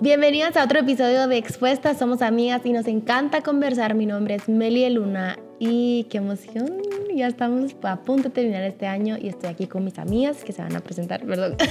Bienvenidas a otro episodio de Expuestas, somos amigas y nos encanta conversar. Mi nombre es Meli Luna y qué emoción, ya estamos a punto de terminar este año y estoy aquí con mis amigas que se van a presentar, perdón.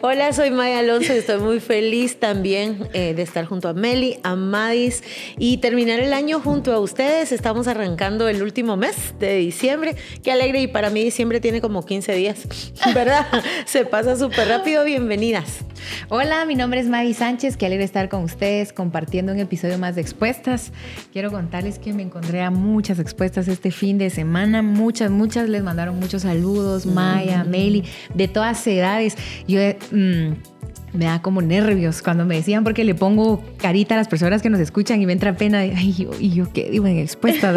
Hola, soy Maya Alonso y estoy muy feliz también eh, de estar junto a Meli, a Madis y terminar el año junto a ustedes. Estamos arrancando el último mes de diciembre. Qué alegre y para mí diciembre tiene como 15 días, ¿verdad? Se pasa súper rápido. Bienvenidas. Hola, mi nombre es Madis Sánchez. Qué alegre estar con ustedes compartiendo un episodio más de Expuestas. Quiero contarles que me encontré a muchas expuestas este fin de semana. Muchas, muchas les mandaron muchos saludos. Maya, Meli, de todas edades. Yo mm, me da como nervios cuando me decían porque le pongo carita a las personas que nos escuchan y me entra pena ay, yo, y yo qué digo en expuesta.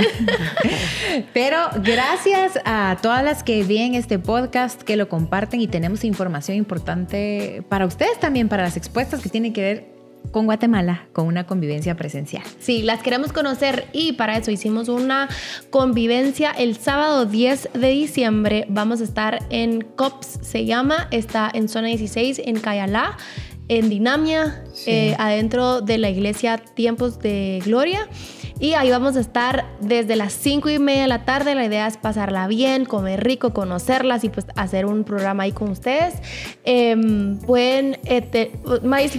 Pero gracias a todas las que ven este podcast, que lo comparten y tenemos información importante para ustedes también, para las expuestas que tienen que ver con Guatemala, con una convivencia presencial. Sí, las queremos conocer y para eso hicimos una convivencia el sábado 10 de diciembre. Vamos a estar en COPS, se llama, está en zona 16 en Cayalá, en Dinamia, eh, adentro de la iglesia Tiempos de Gloria. Y ahí vamos a estar desde las 5 y media de la tarde. La idea es pasarla bien, comer rico, conocerlas y pues hacer un programa ahí con ustedes. Eh, pueden, eh,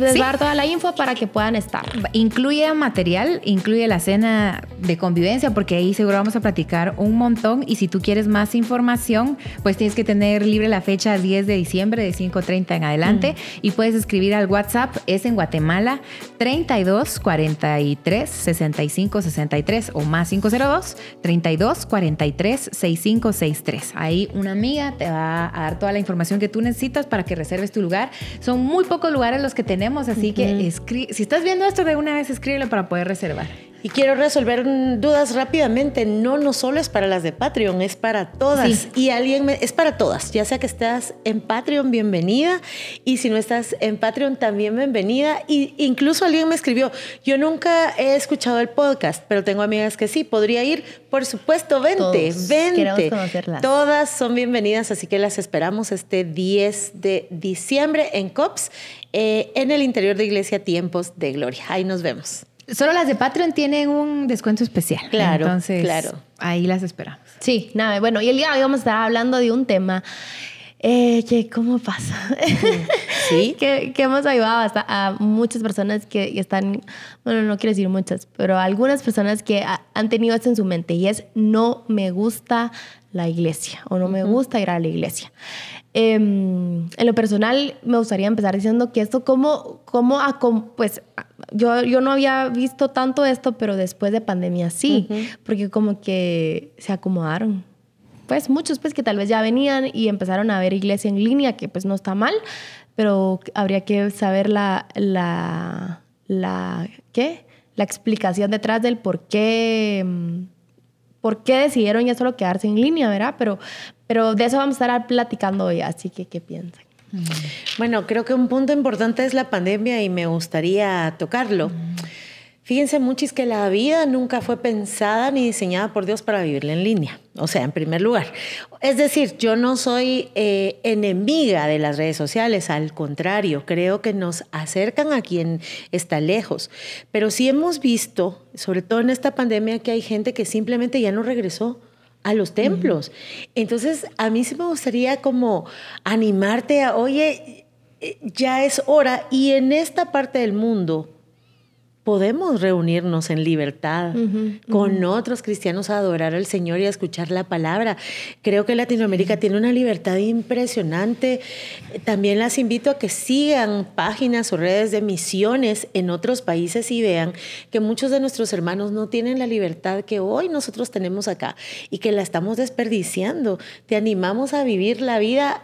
les dar toda la info para que puedan estar. Incluye material, incluye la cena de convivencia, porque ahí seguro vamos a platicar un montón. Y si tú quieres más información, pues tienes que tener libre la fecha 10 de diciembre de 5.30 en adelante. Mm. Y puedes escribir al WhatsApp, es en Guatemala 32 43 65 63 o más 502 32 43 6563. Ahí una amiga te va a dar toda la información que tú necesitas para que reserves tu lugar. Son muy pocos lugares los que tenemos, así que si estás viendo esto de una vez, escríbelo para poder reservar. Y quiero resolver dudas rápidamente. No, no solo es para las de Patreon, es para todas. Y alguien es para todas. Ya sea que estás en Patreon, bienvenida. Y si no estás en Patreon, también bienvenida. Y incluso alguien me escribió, yo nunca he escuchado el podcast, pero tengo amigas que sí, podría ir. Por supuesto, vente, vente. Todas son bienvenidas, así que las esperamos este 10 de diciembre en COPS, eh, en el interior de Iglesia Tiempos de Gloria. Ahí nos vemos. Solo las de Patreon tienen un descuento especial. Claro, Entonces, claro. Ahí las esperamos. Sí, nada, bueno, y el día de hoy vamos a estar hablando de un tema eh, que cómo pasa. Sí. que, que, hemos ayudado a muchas personas que están, bueno, no quiero decir muchas, pero algunas personas que han tenido esto en su mente y es no me gusta la iglesia o no me gusta ir a la iglesia. Em, en lo personal, me gustaría empezar diciendo que esto, como, como pues yo, yo no había visto tanto esto, pero después de pandemia sí, porque como que se acomodaron. Pues muchos pues que tal vez ya venían y empezaron a ver iglesia en línea, que pues no está mal, pero habría que saber la, la, la, ¿qué? La explicación detrás del por qué, por qué decidieron ya solo quedarse en línea, ¿verdad? Pero, pero de eso vamos a estar platicando hoy, así que ¿qué piensan? Bueno, creo que un punto importante es la pandemia y me gustaría tocarlo. Fíjense muchis que la vida nunca fue pensada ni diseñada por Dios para vivirla en línea. O sea, en primer lugar. Es decir, yo no soy eh, enemiga de las redes sociales, al contrario, creo que nos acercan a quien está lejos. Pero sí hemos visto, sobre todo en esta pandemia, que hay gente que simplemente ya no regresó a los templos. Entonces, a mí sí me gustaría como animarte a, oye, eh, ya es hora y en esta parte del mundo podemos reunirnos en libertad con otros cristianos a adorar al Señor y a escuchar la palabra. Creo que Latinoamérica tiene una libertad impresionante. También las invito a que sigan páginas o redes de misiones en otros países y vean que muchos de nuestros hermanos no tienen la libertad que hoy nosotros tenemos acá y que la estamos desperdiciando. Te animamos a vivir la vida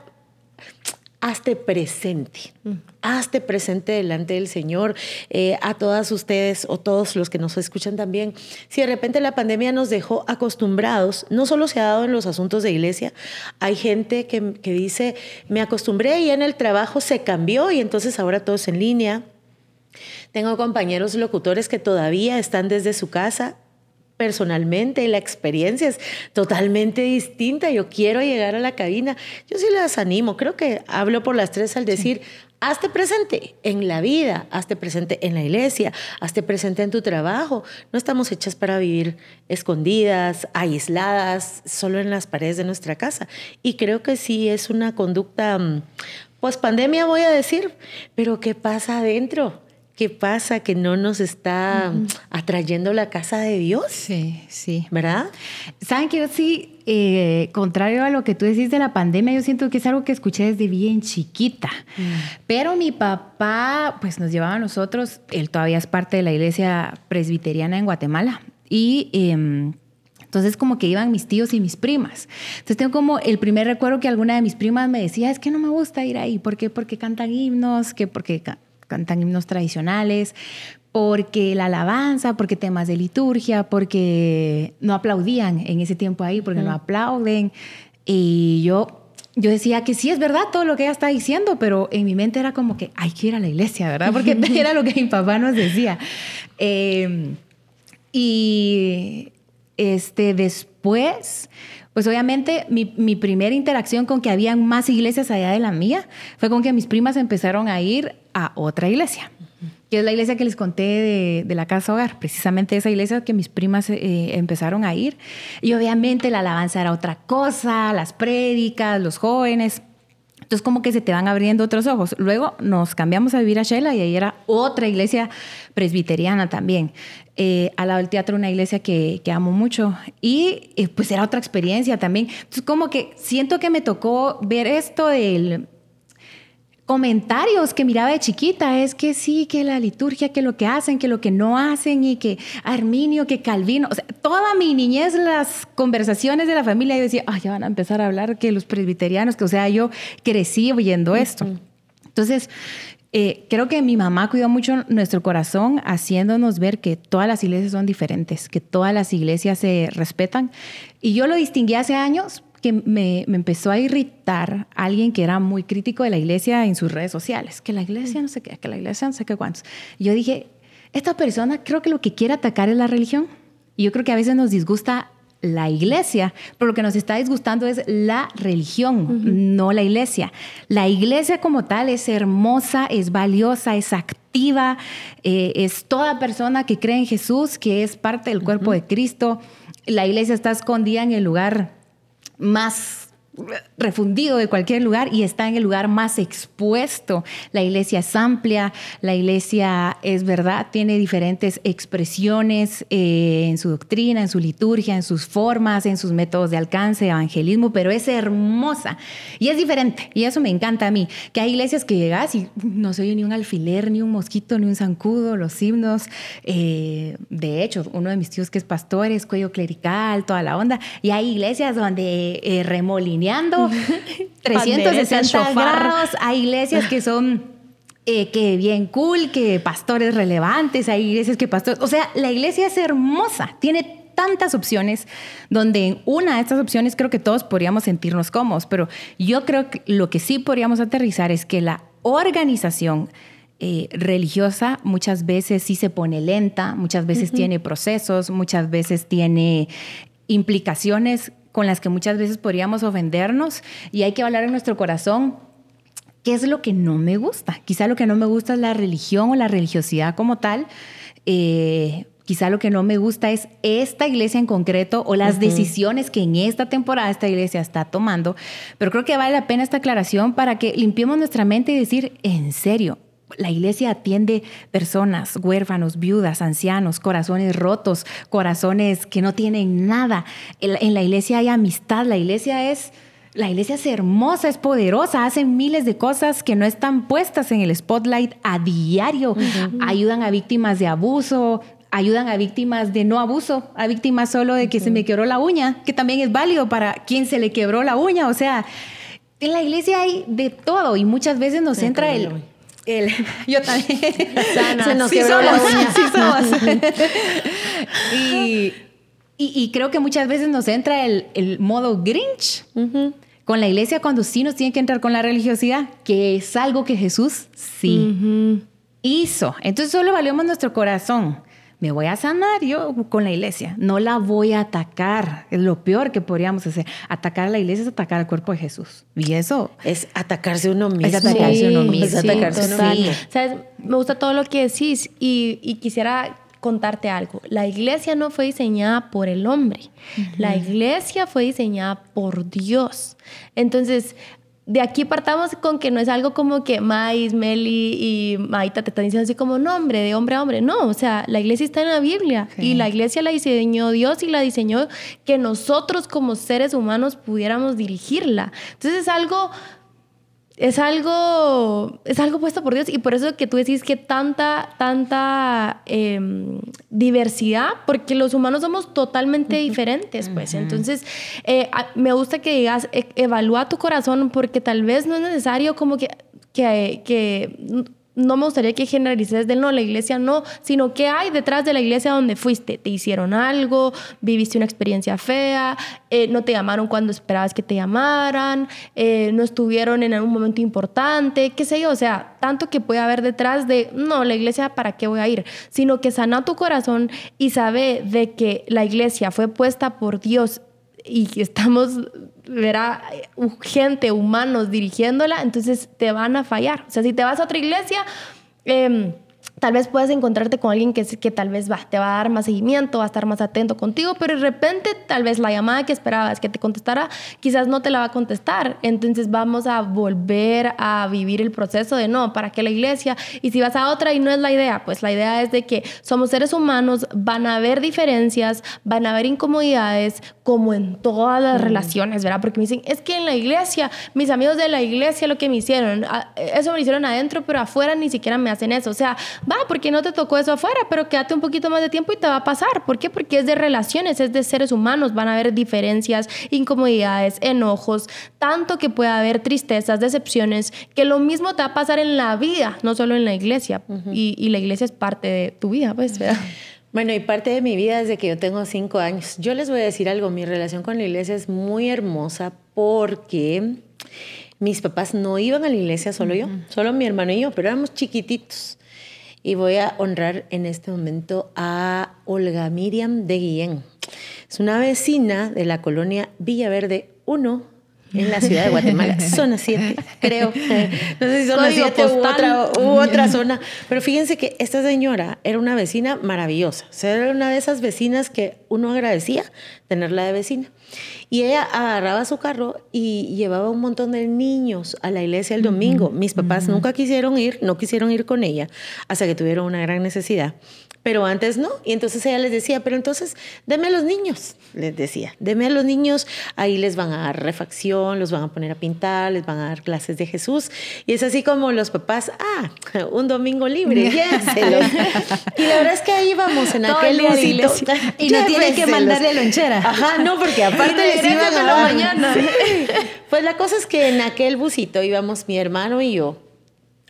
hazte presente, mm. hazte presente delante del Señor, eh, a todas ustedes o todos los que nos escuchan también. Si de repente la pandemia nos dejó acostumbrados, no solo se ha dado en los asuntos de iglesia, hay gente que, que dice, me acostumbré y en el trabajo se cambió y entonces ahora todo es en línea. Tengo compañeros locutores que todavía están desde su casa personalmente la experiencia es totalmente distinta. Yo quiero llegar a la cabina. Yo sí las animo. Creo que hablo por las tres al decir, Hazte presente en la vida, hazte presente en la iglesia, hazte presente en tu trabajo. No estamos hechas para vivir escondidas, aisladas, solo en las paredes de nuestra casa. Y creo que sí es una conducta, pues pandemia voy a decir, pero ¿qué pasa adentro? ¿Qué pasa que no nos está atrayendo la casa de Dios? Sí, sí. ¿Verdad? Saben que yo sí, eh, contrario a lo que tú decís de la pandemia, yo siento que es algo que escuché desde bien chiquita. Mm. Pero mi papá, pues nos llevaba a nosotros, él todavía es parte de la iglesia presbiteriana en Guatemala. Y... Em, entonces como que iban mis tíos y mis primas. Entonces tengo como el primer recuerdo que alguna de mis primas me decía, es que no me gusta ir ahí. ¿Por qué? Porque cantan himnos, que porque cantan himnos tradicionales, porque la alabanza, porque temas de liturgia, porque no aplaudían en ese tiempo ahí, porque no aplauden. Y yo yo decía que sí es verdad todo lo que ella está diciendo, pero en mi mente era como que hay que ir a la iglesia, ¿verdad? Porque era lo que mi papá nos decía. Em, y este, después, pues obviamente mi, mi, primera interacción con que habían más iglesias allá de la mía fue con que mis primas empezaron a ir a otra iglesia, que es la iglesia que les conté de, la casa hogar, precisamente esa iglesia que mis primas eh, empezaron a ir. Y obviamente la alabanza era otra cosa, las prédicas, los jóvenes. Entonces como que se te van abriendo otros ojos. Luego nos cambiamos a vivir a Shela y ahí era otra iglesia presbiteriana también. Eh, al lado del teatro, una iglesia que, amo mucho. Y eh, pues era otra experiencia también. Entonces como que siento que me tocó ver esto del comentarios que miraba de chiquita es que sí, que la liturgia, que lo que hacen, que lo que no hacen y que Arminio, que Calvino, o sea, toda mi niñez las conversaciones de la familia yo decía, ay, ya van a empezar a hablar que los presbiterianos, que o sea, yo crecí oyendo esto. Entonces, eh, creo que mi mamá cuidó mucho nuestro corazón haciéndonos ver que todas las iglesias son diferentes, que todas las iglesias se respetan. Y yo lo distinguí hace años que me, empezó a irritar alguien que era muy crítico de la iglesia en sus redes sociales, que la iglesia no sé qué, que la iglesia no sé qué cuántos. yo dije, esta persona creo que lo que quiere atacar es la religión. Y yo creo que a veces nos disgusta la iglesia, pero lo que nos está disgustando es la religión, no la iglesia. La iglesia como tal es hermosa, es valiosa, es activa, eh, es toda persona que cree en Jesús, que es parte del cuerpo de Cristo. La iglesia está escondida en el lugar más refundido de cualquier lugar y está en el lugar más expuesto. La iglesia es amplia, la iglesia es verdad, tiene diferentes expresiones eh, en su doctrina, en su liturgia, en sus formas, en sus métodos de alcance, evangelismo, pero es hermosa y es diferente y eso me encanta a mí, que hay iglesias que llegas y no se oye ni un alfiler, ni un mosquito, ni un zancudo, los himnos. Eh, de hecho, uno de mis tíos que es pastor es cuello clerical, toda la onda, y hay iglesias donde eh, 360 grados. Hay iglesias que son eh, que bien cool, que pastores relevantes, hay iglesias que pastores. O sea, la iglesia es hermosa, tiene tantas opciones donde en una de estas opciones creo que todos podríamos sentirnos cómodos, pero yo creo que lo que sí podríamos aterrizar es que la organización eh, religiosa muchas veces sí se pone lenta, muchas veces tiene procesos, muchas veces tiene implicaciones con las que muchas veces podríamos ofendernos y hay que hablar en nuestro corazón qué es lo que no me gusta. Quizá lo que no me gusta es la religión o la religiosidad como tal. Eh, quizá lo que no me gusta es esta iglesia en concreto o las decisiones que en esta temporada esta iglesia está tomando. Pero creo que vale la pena esta aclaración para que limpiemos nuestra mente y decir, en serio, la iglesia atiende personas, huérfanos, viudas, ancianos, corazones rotos, corazones que no tienen nada. En la iglesia hay amistad, la iglesia es... La iglesia es hermosa, es poderosa, hacen miles de cosas que no están puestas en el spotlight a diario. Ayudan a víctimas de abuso, ayudan a víctimas de no abuso, a víctimas solo de que se me quebró la uña, que también es válido para quien se le quebró la uña. O sea, en la iglesia hay de todo y muchas veces nos entra el yo también. Se nos sí somos, sí somos. y, y, creo que muchas veces nos entra el, el modo Grinch con la iglesia cuando sí nos tiene que entrar con la religiosidad, que es algo que Jesús sí hizo. Entonces solo valemos nuestro corazón. Me voy a sanar yo con la iglesia, no la voy a atacar. Es lo peor que podríamos hacer. Atacar a la iglesia es atacar al cuerpo de Jesús. Y eso es atacarse uno mismo. Es atacarse uno mismo. Es atacarse uno mismo. ¿Sabes? Me gusta todo lo que decís y, y quisiera contarte algo. La iglesia no fue diseñada por el hombre. La iglesia fue diseñada por Dios. Entonces, de aquí partamos con que no es algo como que Mais, Meli y Maita te están diciendo así como nombre de hombre a hombre. No, o sea, la iglesia está en la Biblia y la iglesia la diseñó Dios y la diseñó que nosotros como seres humanos pudiéramos dirigirla. Entonces es algo es algo, es algo puesto por Dios. Y por eso que tú decís que tanta, tanta em, diversidad, porque los humanos somos totalmente diferentes, pues. Entonces, eh, me gusta que digas, e, evalúa tu corazón porque tal vez no es necesario como que, que, que no me gustaría que generalices del no, la iglesia no, sino que hay detrás de la iglesia donde fuiste. Te hicieron algo, viviste una experiencia fea, eh, no te llamaron cuando esperabas que te llamaran, eh, no estuvieron en algún momento importante, qué sé yo. O sea, tanto que puede haber detrás de, no, la iglesia, ¿para qué voy a ir? Sino que sana tu corazón y sabe de que la iglesia fue puesta por Dios y estamos verá gente, humanos dirigiéndola, entonces te van a fallar. O sea, si te vas a otra iglesia, eh, tal vez puedas encontrarte con alguien que, que tal vez va, te va a dar más seguimiento, va a estar más atento contigo, pero de repente tal vez la llamada que esperabas que te contestara, quizás no te la va a contestar. Entonces vamos a volver a vivir el proceso de no, ¿para qué la iglesia? Y si vas a otra y no es la idea, pues la idea es de que somos seres humanos, van a haber diferencias, van a haber incomodidades, como en todas las mm. relaciones, ¿verdad? Porque me dicen, es que en la iglesia, mis amigos de la iglesia lo que me hicieron, ah, eso me hicieron adentro, pero afuera ni siquiera me hacen eso. O sea, va, porque no te tocó eso afuera, pero quédate un poquito más de tiempo y te va a pasar. ¿Por qué? Porque es de relaciones, es de seres humanos, van a haber diferencias, incomodidades, enojos, tanto que puede haber tristezas, decepciones, que lo mismo te va a pasar en la vida, no solo en la iglesia. y, y, la iglesia es parte de tu vida, pues, ¿verdad? Bueno, y parte de mi vida desde que yo tengo cinco años. Yo les voy a decir algo, mi relación con la iglesia es muy hermosa porque mis papás no iban a la iglesia, solo yo, solo mi hermano y yo, pero éramos chiquititos. Y voy a honrar en este momento a Olga Miriam de Guillén. Es una vecina de la colonia Villaverde 1 en la ciudad de Guatemala, zona 7, creo. No sé si zona 7 u otra, u otra zona. Pero fíjense que esta señora era una vecina maravillosa. O sea, era una de esas vecinas que uno agradecía tenerla de vecina. Y ella agarraba su carro y llevaba un montón de niños a la iglesia el domingo. Mis papás nunca quisieron ir, no quisieron ir con ella hasta que tuvieron una gran necesidad pero antes no. Y entonces ella les decía, pero entonces deme a los niños, les decía, deme a los niños, ahí les van a dar refacción, los van a poner a pintar, les van a dar clases de Jesús. Y es así como los papás, ah, un domingo libre, y la verdad es que ahí vamos en aquel busito. Y no tiene que mandarle lonchera. Ajá, no, porque aparte les iban a la mañana. Pues la cosa es que en aquel busito íbamos mi hermano y yo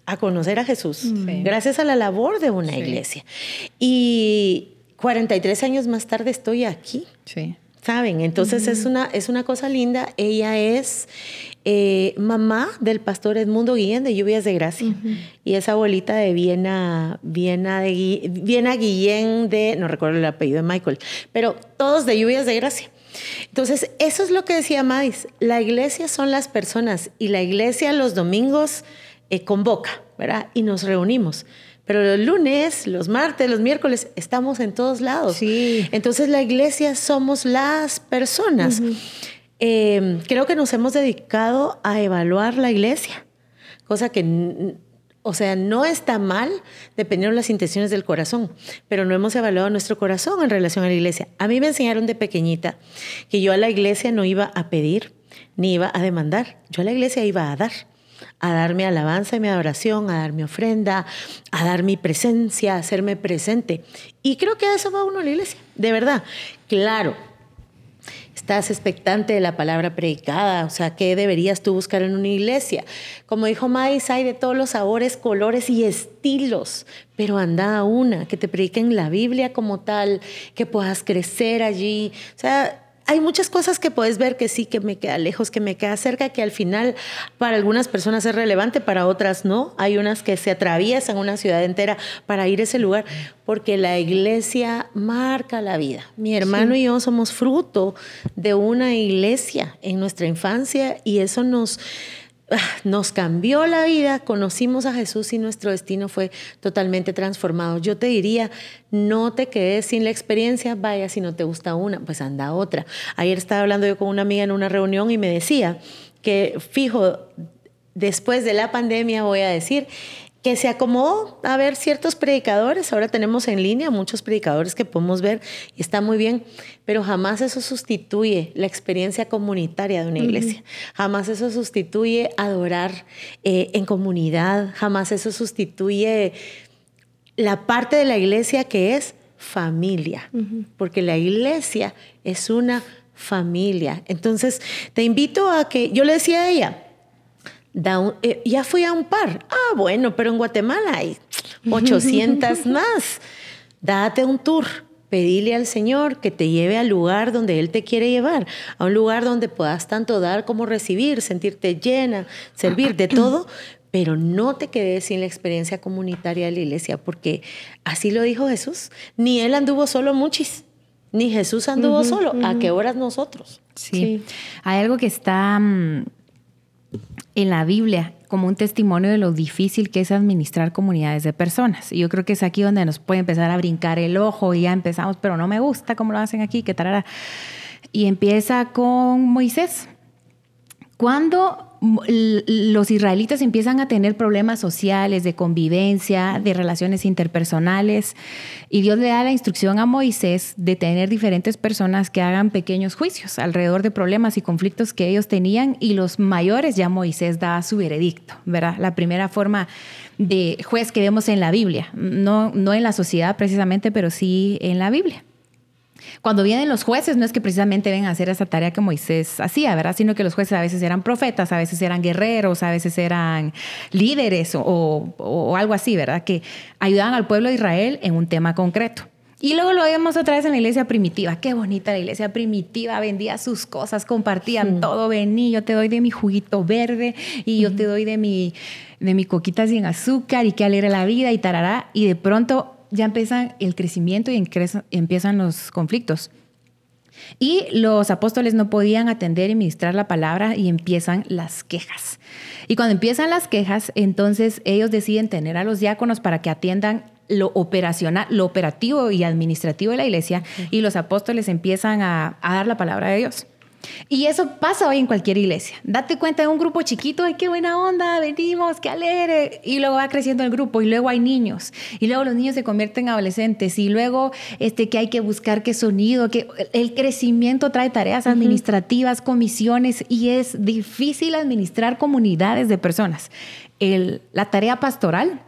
a conocer a Jesús, gracias a la labor de una iglesia. Y 43 años más tarde estoy aquí. Sí. ¿Saben? Entonces es, una, es una cosa linda. Ella es eh, mamá del pastor Edmundo Guillén de Lluvias de Gracia. Y es abuelita de Viena, Viena, de, Viena Guillén de, no recuerdo el apellido de Michael, pero todos de Lluvias de Gracia. Entonces, eso es lo que decía Mais. La iglesia son las personas y la iglesia los domingos eh, convoca, ¿verdad? Y nos reunimos. Pero los lunes, los martes, los miércoles, estamos en todos lados. Sí. Entonces la iglesia somos las personas. Em, creo que nos hemos dedicado a evaluar la iglesia, cosa que, o sea, no está mal dependiendo de las intenciones del corazón, pero no hemos evaluado nuestro corazón en relación a la iglesia. A mí me enseñaron de pequeñita que yo a la iglesia no iba a pedir ni iba a demandar, yo a la iglesia iba a dar a dar mi alabanza y mi adoración, a dar mi ofrenda, a dar mi presencia, a hacerme presente. Y creo que a eso va uno a la iglesia, de verdad. Claro, estás expectante de la palabra predicada, o sea, ¿qué deberías tú buscar en una iglesia? Como dijo Mais, hay de todos los sabores, colores y estilos, pero anda a una, que te prediquen la Biblia como tal, que puedas crecer allí. O sea, hay muchas cosas que puedes ver que sí, que me queda lejos, que me queda cerca, que al final para algunas personas es relevante, para otras no. Hay unas que se atraviesan una ciudad entera para ir a ese lugar, porque la iglesia marca la vida. Mi hermano y yo somos fruto de una iglesia en nuestra infancia y eso nos nos cambió la vida, conocimos a Jesús y nuestro destino fue totalmente transformado. Yo te diría, no te quedes sin la experiencia, vaya, si no te gusta una, pues anda otra. Ayer estaba hablando yo con una amiga en una reunión y me decía que, fijo, después de la pandemia voy a decir, que se acomodó a ver ciertos predicadores. Ahora tenemos en línea muchos predicadores que podemos ver y está muy bien, pero jamás eso sustituye la experiencia comunitaria de una iglesia. Jamás eso sustituye adorar eh, en comunidad. Jamás eso sustituye la parte de la iglesia que es familia, porque la iglesia es una familia. Entonces, te invito a que, yo le decía a ella, eh, ya fui a un par. Ah, bueno, pero en Guatemala hay 800 más. Date un tour. Pedile al Señor que te lleve al lugar donde Él te quiere llevar, a un lugar donde puedas tanto dar como recibir, sentirte llena, servir de todo, pero no te quedes sin la experiencia comunitaria de la iglesia, porque así lo dijo Jesús. Ni Él anduvo solo muchis, ni Jesús anduvo solo. ¿A qué horas nosotros? Sí. Hay algo que está mm, en la Biblia como un testimonio de lo difícil que es administrar comunidades de personas. Y yo creo que es aquí donde nos puede empezar a brincar el ojo y ya empezamos, pero no me gusta cómo lo hacen aquí, qué tal. Y empieza con Moisés. Cuando los israelitas empiezan a tener problemas sociales, de convivencia, de relaciones interpersonales, y Dios le da la instrucción a Moisés de tener diferentes personas que hagan pequeños juicios alrededor de problemas y conflictos que ellos tenían, y los mayores ya Moisés da su veredicto, ¿verdad? La primera forma de juez que vemos en la Biblia, no, no en la sociedad precisamente, pero sí en la Biblia. Cuando vienen los jueces, no es que precisamente vengan a hacer esa tarea que Moisés hacía, ¿verdad? Sino que los jueces a veces eran profetas, a veces eran guerreros, a veces eran líderes o, algo así, ¿verdad? Que ayudaban al pueblo de Israel en un tema concreto. Y luego lo vemos otra vez en la iglesia primitiva. Qué bonita la iglesia primitiva. Vendía sus cosas, compartían todo. Vení, yo te doy de mi juguito verde y yo te doy de mi, de mi coquita sin azúcar y qué alegra la vida y tarará. Y de pronto ya empiezan el crecimiento y empiezan los conflictos. Y los apóstoles no podían atender y ministrar la palabra y empiezan las quejas. Y cuando empiezan las quejas, entonces ellos deciden tener a los diáconos para que atiendan lo operacional, lo operativo y administrativo de la iglesia y los apóstoles empiezan a, a dar la palabra de Dios. Y eso pasa hoy en cualquier iglesia. Date cuenta de un grupo chiquito, ay, qué buena onda, venimos, qué alegre. Y luego va creciendo el grupo y luego hay niños. Y luego los niños se convierten en adolescentes. Y luego este, que hay que buscar qué sonido, que el crecimiento trae tareas administrativas, comisiones y es difícil administrar comunidades de personas. la tarea pastoral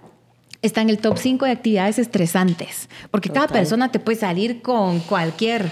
está en el top 5 de actividades estresantes, porque cada persona te puede salir con cualquier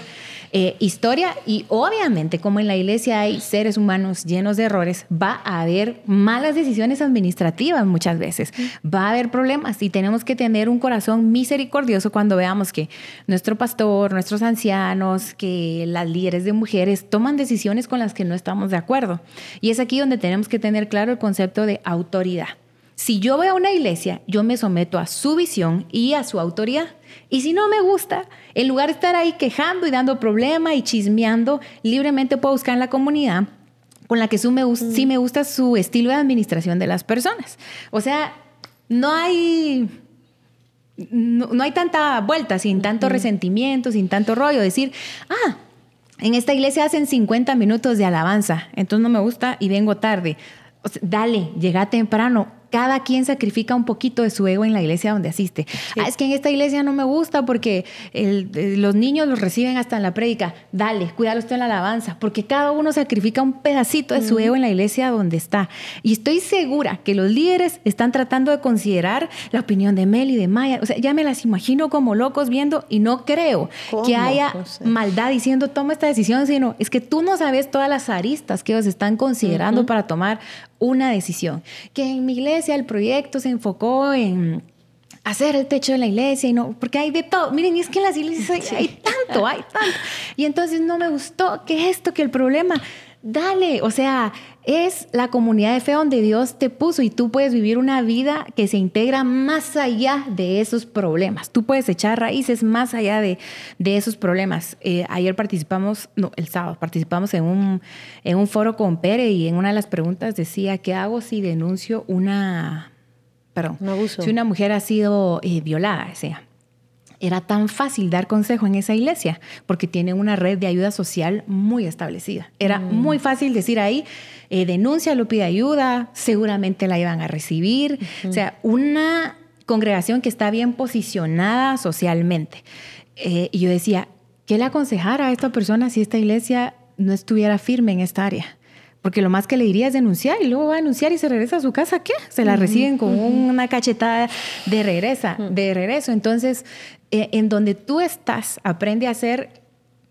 eh, historia y obviamente como en la iglesia hay seres humanos llenos de errores, va a haber malas decisiones administrativas muchas veces, va a haber problemas y tenemos que tener un corazón misericordioso cuando veamos que nuestro pastor, nuestros ancianos, que las líderes de mujeres toman decisiones con las que no estamos de acuerdo. Y es aquí donde tenemos que tener claro el concepto de autoridad. Si yo voy a una iglesia, yo me someto a su visión y a su autoridad. Y si no me gusta, en lugar de estar ahí quejando y dando problema y chismeando, libremente puedo buscar en la comunidad con la que sí me, sí me gusta su estilo de administración de las personas. O sea, no hay no, hay tanta vuelta, sin tanto resentimiento, sin tanto rollo. Decir, ah, en esta iglesia hacen 50 minutos de alabanza, entonces no me gusta y vengo tarde. dale, llega temprano cada quien sacrifica un poquito de su ego en la iglesia donde asiste. Ah, es que en esta iglesia no me gusta porque los niños los reciben hasta en la prédica. Dale, cuídalo usted en la alabanza, porque cada uno sacrifica un pedacito de su ego en la iglesia donde está. Y estoy segura que los líderes están tratando de considerar la opinión de Mel y de Maya. O sea, ya me las imagino como locos viendo y no creo que haya maldad diciendo toma esta decisión, sino es que tú no sabes todas las aristas que ellos están considerando para tomar una decisión. Que en mi iglesia el proyecto se enfocó en hacer el techo de la iglesia y no, porque hay de todo. Miren, es que en las iglesias hay, tanto, hay tanto. Y entonces no me gustó que esto, que el problema, dale, o sea, es la comunidad de fe donde Dios te puso y tú puedes vivir una vida que se integra más allá de esos problemas. Tú puedes echar raíces más allá de, de esos problemas. Eh, ayer participamos, no, el sábado participamos en un, en un foro con Pere y en una de las preguntas decía, ¿qué hago si denuncio una perdón, si una mujer ha sido eh, violada, sea, era tan fácil dar consejo en esa iglesia porque tiene una red de ayuda social muy establecida. Era mm. muy fácil decir ahí, eh, denuncia, lo pide ayuda, seguramente la iban a recibir. O sea, una congregación que está bien posicionada socialmente. Eh, y yo decía, ¿qué le aconsejara a esta persona si esta iglesia no estuviera firme en esta área? Porque lo más que le diría es denunciar y luego va a denunciar y se regresa a su casa. ¿Qué? Se la reciben con una cachetada de regresa, de regreso. Entonces, en donde tú estás, aprende a ser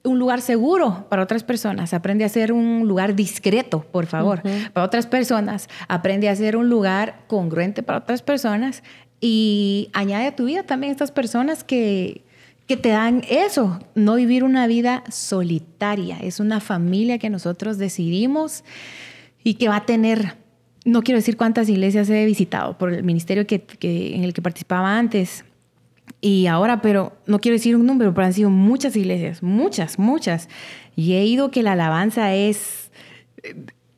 un lugar seguro para otras personas, aprende a ser un lugar discreto, por favor, para otras personas, aprende a ser un lugar congruente para otras personas y añade a tu vida también estas personas que, que te dan eso, no vivir una vida solitaria. Es una familia que nosotros decidimos y que va a tener, no quiero decir cuántas iglesias he visitado por el ministerio que, en el que participaba antes y ahora, pero no quiero decir un número, pero han sido muchas iglesias, muchas, muchas. Y he ido que la alabanza es...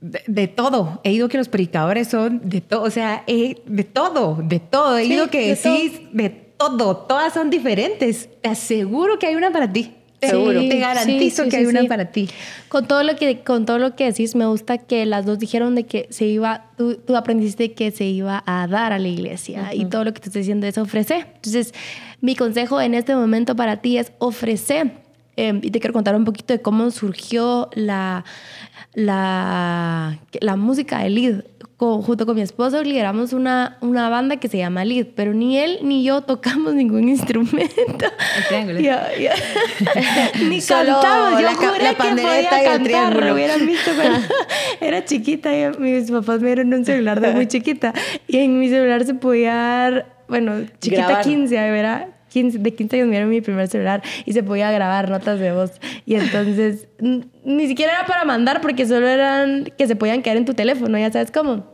De, todo. He ido que los predicadores son de todo, o sea, de todo, de todo. He ido que sí, de todo, todas son diferentes. Te aseguro que hay una para ti. Seguro. te garantizo que hay una para ti. Con todo lo que con todo lo que decís, me gusta que las dos dijeron de que se iba, tú, aprendiste que se iba a dar a la iglesia y todo lo que te estoy diciendo es ofrecer. Entonces, mi consejo en este momento para ti es ofrecer. Em, y te quiero contar un poquito de cómo surgió la, la, la música de Lid junto con mi esposo lideramos una, una banda que se llama Lead, pero ni él ni yo tocamos ningún instrumento. ni cantamos. Yo juré la que podía cantar. Lo hubieran visto era chiquita. Y mis papás me dieron un celular de muy chiquita. Y en mi celular se podía bueno, chiquita 15, ¿verdad? 15, de 15 años me dieron mi primer celular y se podía grabar notas de voz. Y entonces ni siquiera era para mandar porque solo eran que se podían quedar en tu teléfono, ya sabes cómo.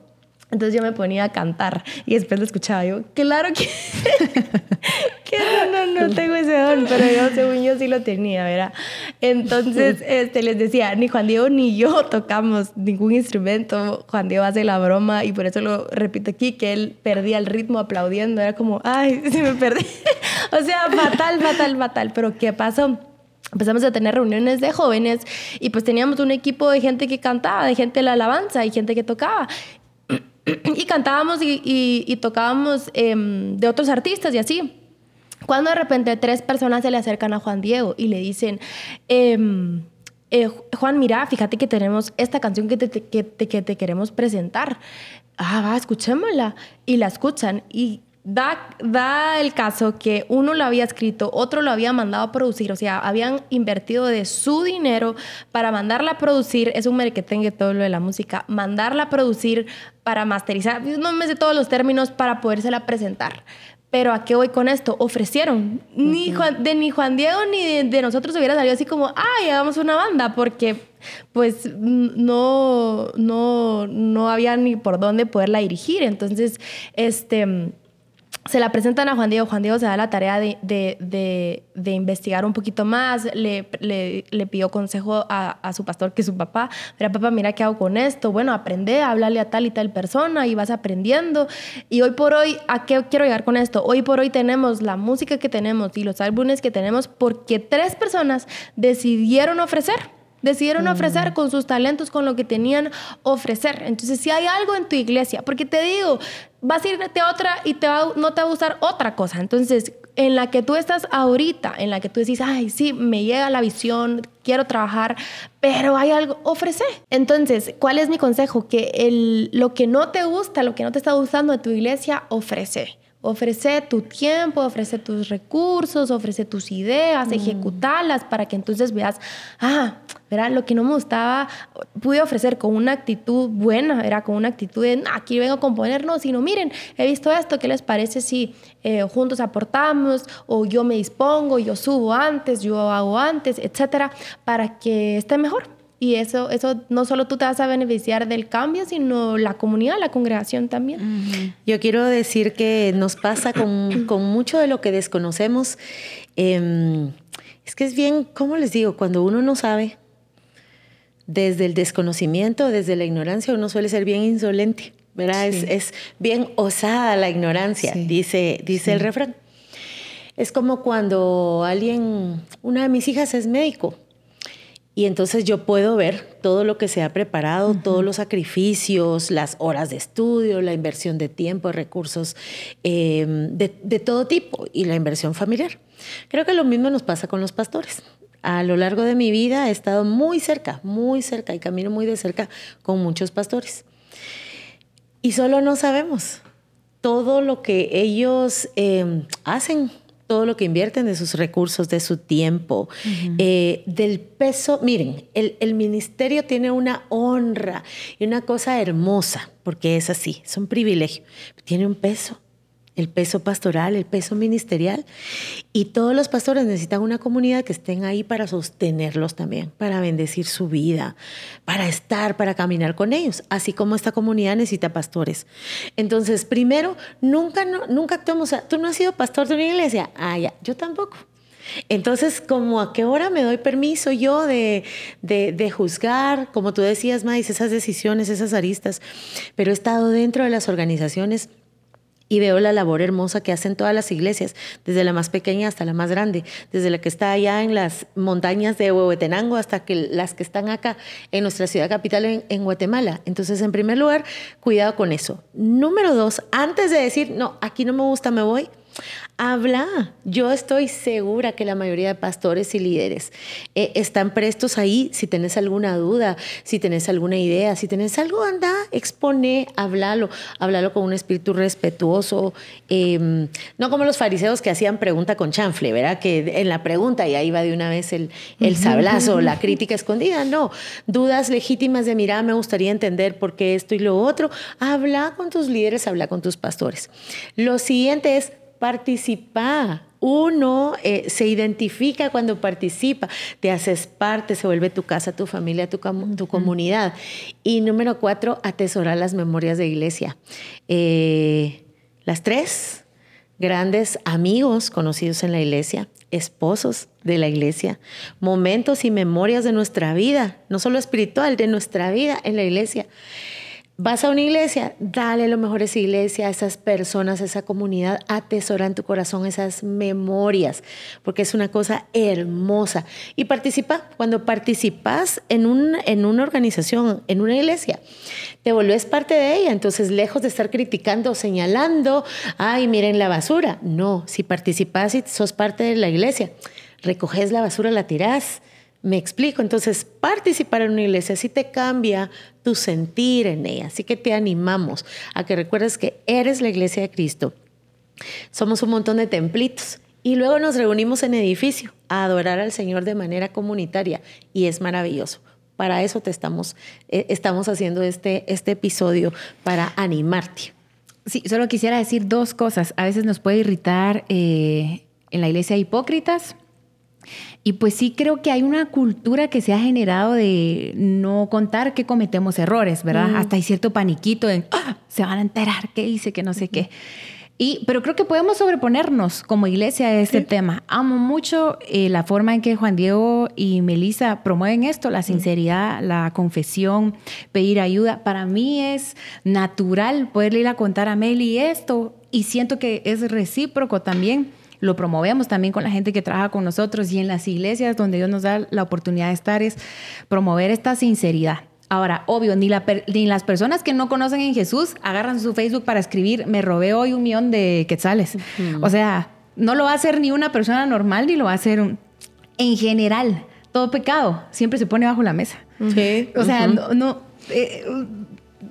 Entonces yo me ponía a cantar y después lo escuchaba yo, claro que, que no, no, no, tengo ese don, pero yo según yo sí lo tenía, ¿verdad? Entonces este, les decía, ni Juan Diego ni yo tocamos ningún instrumento, Juan Diego hace la broma y por eso lo repito aquí, que él perdía el ritmo aplaudiendo, era como, ay, se me perdí. o sea, fatal, fatal, fatal, pero ¿qué pasó? empezamos a tener reuniones de jóvenes y pues teníamos un equipo de gente que cantaba, de gente de la alabanza y gente que tocaba. y cantábamos y, tocábamos em, de otros artistas y así. Cuando de repente tres personas se le acercan a Juan Diego y le dicen, em, eh, Juan, mira, fíjate que tenemos esta canción que te, que te queremos presentar. Ah, va, escuchémosla. Y la escuchan y Da, el caso que uno lo había escrito, otro lo había mandado a producir, o sea, habían invertido de su dinero para mandarla a producir, es un tenga todo lo de la música, mandarla a producir para masterizar, no me sé todos los términos para podérsela presentar. Pero ¿a qué voy con esto? Ofrecieron. Ni de ni Juan Diego ni de, nosotros hubiera salido así como, ay, hagamos una banda, porque pues no, no, no había ni por dónde poderla dirigir. Entonces, este se la presentan a Juan Diego. Juan Diego se da la tarea de, de, de, investigar un poquito más. Le, le, pidió consejo a, a, su pastor, que es su papá. Mira, papá, mira qué hago con esto. Bueno, aprende a hablarle a tal y tal persona y vas aprendiendo. Y hoy por hoy, ¿a qué quiero llegar con esto? Hoy por hoy tenemos la música que tenemos y los álbumes que tenemos porque tres personas decidieron ofrecer decidieron ofrecer mm. con sus talentos, con lo que tenían ofrecer. Entonces, si hay algo en tu iglesia, porque te digo, vas a irte a otra y te no te va a gustar otra cosa. Entonces, en la que tú estás ahorita, en la que tú decís, ay, sí, me llega la visión, quiero trabajar, pero hay algo, ofrece. Entonces, ¿cuál es mi consejo? Que el, lo que no te gusta, lo que no te está gustando de tu iglesia, ofrece Ofrece tu tiempo, ofrece tus recursos, ofrece tus ideas, mm. ejecutarlas para que entonces veas, ah, verá, lo que no me gustaba, pude ofrecer con una actitud buena, era con una actitud de, aquí vengo a componernos, sino miren, he visto esto, ¿qué les parece si eh, juntos aportamos o yo me dispongo, yo subo antes, yo hago antes, etcétera, para que esté mejor? Y eso, eso no solo tú te vas a beneficiar del cambio, sino la comunidad, la congregación también. Yo quiero decir que nos pasa con, con mucho de lo que desconocemos. Em, es que es bien, ¿cómo les digo? Cuando uno no sabe, desde el desconocimiento, desde la ignorancia, uno suele ser bien insolente, ¿verdad? Es, es, bien osada la ignorancia, dice, dice el refrán. Es como cuando alguien, una de mis hijas es médico y entonces yo puedo ver todo lo que se ha preparado, todos los sacrificios, las horas de estudio, la inversión de tiempo, recursos em, de, todo tipo y la inversión familiar. Creo que lo mismo nos pasa con los pastores. A lo largo de mi vida he estado muy cerca, muy cerca y camino muy de cerca con muchos pastores. Y solo no sabemos todo lo que ellos em, hacen todo lo que invierten de sus recursos, de su tiempo, eh, del peso. Miren, el, el, ministerio tiene una honra y una cosa hermosa, porque es así, es un privilegio, tiene un peso el peso pastoral, el peso ministerial. Y todos los pastores necesitan una comunidad que estén ahí para sostenerlos también, para bendecir su vida, para estar, para caminar con ellos, así como esta comunidad necesita pastores. Entonces, primero, nunca, nunca actuamos, tú no has sido pastor de una iglesia, ah, ya, yo tampoco. Entonces, como a qué hora me doy permiso yo de, de, de juzgar, como tú decías, Mais, esas decisiones, esas aristas, pero he estado dentro de las organizaciones y veo la labor hermosa que hacen todas las iglesias, desde la más pequeña hasta la más grande, desde la que está allá en las montañas de Huehuetenango hasta que las que están acá en nuestra ciudad capital en, en, Guatemala. Entonces, en primer lugar, cuidado con eso. Número dos, antes de decir, no, aquí no me gusta, me voy, Habla. Yo estoy segura que la mayoría de pastores y líderes eh, están prestos ahí. Si tenés alguna duda, si tenés alguna idea, si tenés algo, anda, expone, háblalo. Háblalo con un espíritu respetuoso. Em, no como los fariseos que hacían pregunta con chanfle, ¿verdad? Que en la pregunta y ahí va de una vez el, el sablazo, la crítica escondida. No, dudas legítimas de, mira, me gustaría entender por qué esto y lo otro. Habla con tus líderes, habla con tus pastores. Lo siguiente es participa. Uno eh, se identifica cuando participa, te haces parte, se vuelve tu casa, tu familia, tu, tu comunidad. Y número cuatro, atesorar las memorias de iglesia. Eh, las tres, grandes amigos conocidos en la iglesia, esposos de la iglesia, momentos y memorias de nuestra vida, no solo espiritual, de nuestra vida en la iglesia. Vas a una iglesia, dale lo mejor a esa iglesia, a esas personas, a esa comunidad, atesora en tu corazón esas memorias, porque es una cosa hermosa. Y participa, cuando participas en, un, en una organización, en una iglesia, te volvés parte de ella. Entonces, lejos de estar criticando, señalando, ay, miren la basura. No, si participas y sos parte de la iglesia, recoges la basura, la tirás me explico, entonces participar en una iglesia sí te cambia tu sentir en ella, así que te animamos a que recuerdes que eres la iglesia de Cristo. Somos un montón de templitos y luego nos reunimos en edificio a adorar al Señor de manera comunitaria y es maravilloso. Para eso te estamos, eh, estamos haciendo este, este episodio, para animarte. Sí, solo quisiera decir dos cosas. A veces nos puede irritar eh, en la iglesia hipócritas y pues sí creo que hay una cultura que se ha generado de no contar que cometemos errores, ¿verdad? Hasta hay cierto paniquito de, ah, se van a enterar qué hice, que no sé qué. Y, pero creo que podemos sobreponernos como iglesia a este tema. Amo mucho eh, la forma en que Juan Diego y Melissa promueven esto, la sinceridad, la confesión, pedir ayuda. Para mí es natural poderle ir a contar a Meli esto y siento que es recíproco también lo promovemos también con la gente que trabaja con nosotros y en las iglesias donde Dios nos da la oportunidad de estar es promover esta sinceridad. Ahora, obvio, ni, ni las personas que no conocen en Jesús agarran su Facebook para escribir, me robé hoy un millón de quetzales. O sea, no lo va a hacer ni una persona normal, ni lo va a hacer en general. Todo pecado siempre se pone bajo la mesa. Sí. O sea, no, eh,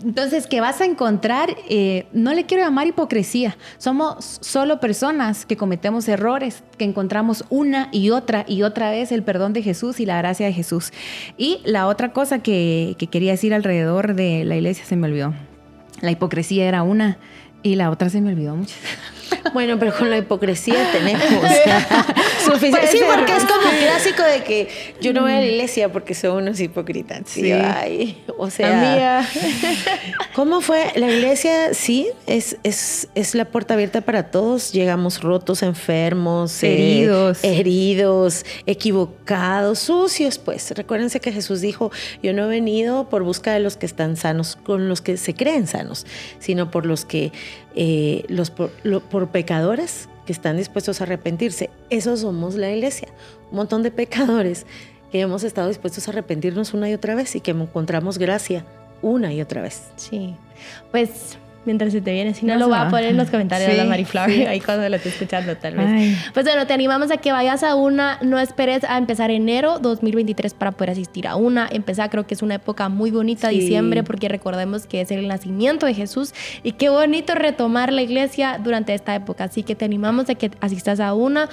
Entonces, que vas a encontrar, eh, no le quiero llamar hipocresía, somos solo personas que cometemos errores, que encontramos una y otra y otra vez el perdón de Jesús y la gracia de Jesús. Y la otra cosa que, que quería decir alrededor de la iglesia se me olvidó. La hipocresía era una y la otra se me olvidó mucho. Bueno, pero con la hipocresía tenemos suficiente. Sí, porque es como clásico de que yo no voy a la iglesia porque son unos hipócritas. Sí. o sea, ¿cómo fue? La iglesia, sí, es, es, es, la puerta abierta para todos. Llegamos rotos, enfermos, eh, heridos, heridos, equivocados, sucios. Pues recuérdense que Jesús dijo: Yo no he venido por busca de los que están sanos, con los que se creen sanos, sino por los que eh, los por, pecadores que están dispuestos a arrepentirse. Eso somos la iglesia. Un montón de pecadores que hemos estado dispuestos a arrepentirnos una y otra vez y que encontramos gracia una y otra vez. Sí. Pues mientras se te viene. Si no, lo va a poner en los comentarios de la Mariflower, ahí cuando lo esté escuchando tal vez. Pues bueno, te animamos a que vayas a una, no esperes a empezar enero 2023 para poder asistir a una. Empezar creo que es una época muy bonita, diciembre, porque recordemos que es el nacimiento de Jesús y qué bonito retomar la iglesia durante esta época. Así que te animamos a que asistas a una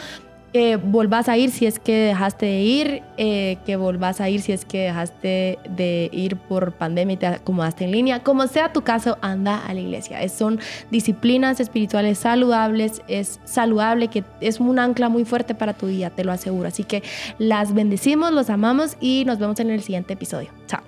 que volvás a ir si es que dejaste de ir, eh, que volvás a ir si es que dejaste de ir por pandemia y te acomodaste en línea. Como sea tu caso, anda a la iglesia. Es, son disciplinas espirituales saludables, es saludable, que es un ancla muy fuerte para tu día, te lo aseguro. Así que las bendecimos, los amamos y nos vemos en el siguiente episodio. Chao.